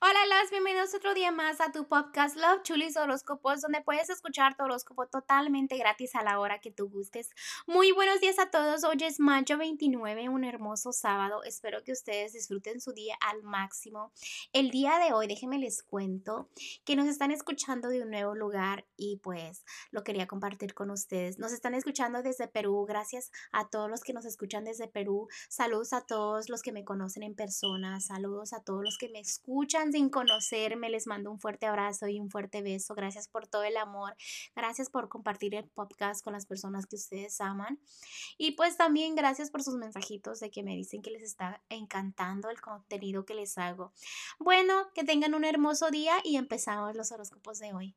Hola, las bienvenidos otro día más a tu podcast Love Chulis Horóscopos, donde puedes escuchar tu horóscopo totalmente gratis a la hora que tú gustes. Muy buenos días a todos. Hoy es mayo 29, un hermoso sábado. Espero que ustedes disfruten su día al máximo. El día de hoy, déjenme les cuento que nos están escuchando de un nuevo lugar y pues lo quería compartir con ustedes. Nos están escuchando desde Perú. Gracias a todos los que nos escuchan desde Perú. Saludos a todos los que me conocen en persona. Saludos a todos los que me escuchan sin conocerme, les mando un fuerte abrazo y un fuerte beso. Gracias por todo el amor. Gracias por compartir el podcast con las personas que ustedes aman. Y pues también gracias por sus mensajitos de que me dicen que les está encantando el contenido que les hago. Bueno, que tengan un hermoso día y empezamos los horóscopos de hoy.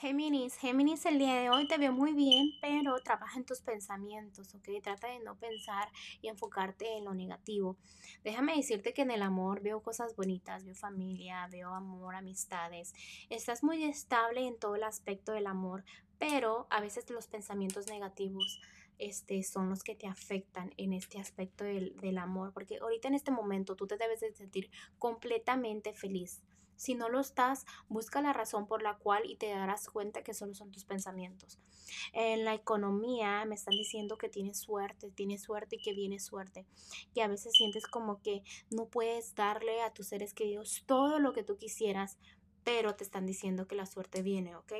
Géminis, Géminis el día de hoy te veo muy bien, pero trabaja en tus pensamientos, ¿ok? Trata de no pensar y enfocarte en lo negativo. Déjame decirte que en el amor veo cosas bonitas, veo familia, veo amor, amistades. Estás muy estable en todo el aspecto del amor, pero a veces los pensamientos negativos este, son los que te afectan en este aspecto del, del amor, porque ahorita en este momento tú te debes de sentir completamente feliz si no lo estás, busca la razón por la cual y te darás cuenta que solo son tus pensamientos. En la economía me están diciendo que tienes suerte, tienes suerte y que viene suerte. Que a veces sientes como que no puedes darle a tus seres queridos todo lo que tú quisieras, pero te están diciendo que la suerte viene, ¿ok?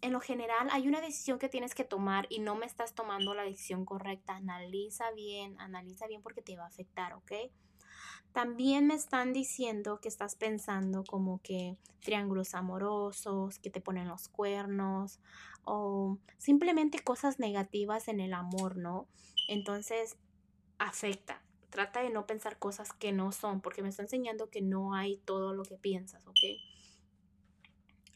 En lo general hay una decisión que tienes que tomar y no me estás tomando la decisión correcta. Analiza bien, analiza bien porque te va a afectar, ¿ok? También me están diciendo que estás pensando como que triángulos amorosos, que te ponen los cuernos o simplemente cosas negativas en el amor, ¿no? Entonces, afecta. Trata de no pensar cosas que no son, porque me está enseñando que no hay todo lo que piensas, ¿ok?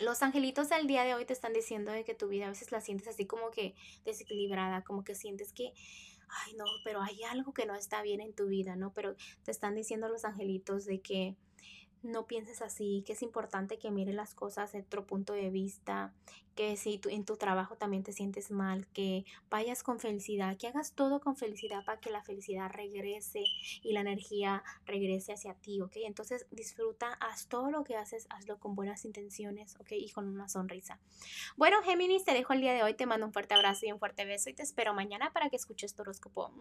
Los angelitos del día de hoy te están diciendo de que tu vida a veces la sientes así como que desequilibrada, como que sientes que ay no, pero hay algo que no está bien en tu vida, ¿no? Pero te están diciendo los angelitos de que no pienses así, que es importante que mires las cosas de otro punto de vista, que si tú, en tu trabajo también te sientes mal, que vayas con felicidad, que hagas todo con felicidad para que la felicidad regrese y la energía regrese hacia ti, ¿ok? Entonces disfruta, haz todo lo que haces, hazlo con buenas intenciones, ¿ok? Y con una sonrisa. Bueno, Géminis, te dejo el día de hoy, te mando un fuerte abrazo y un fuerte beso y te espero mañana para que escuches tu horóscopo.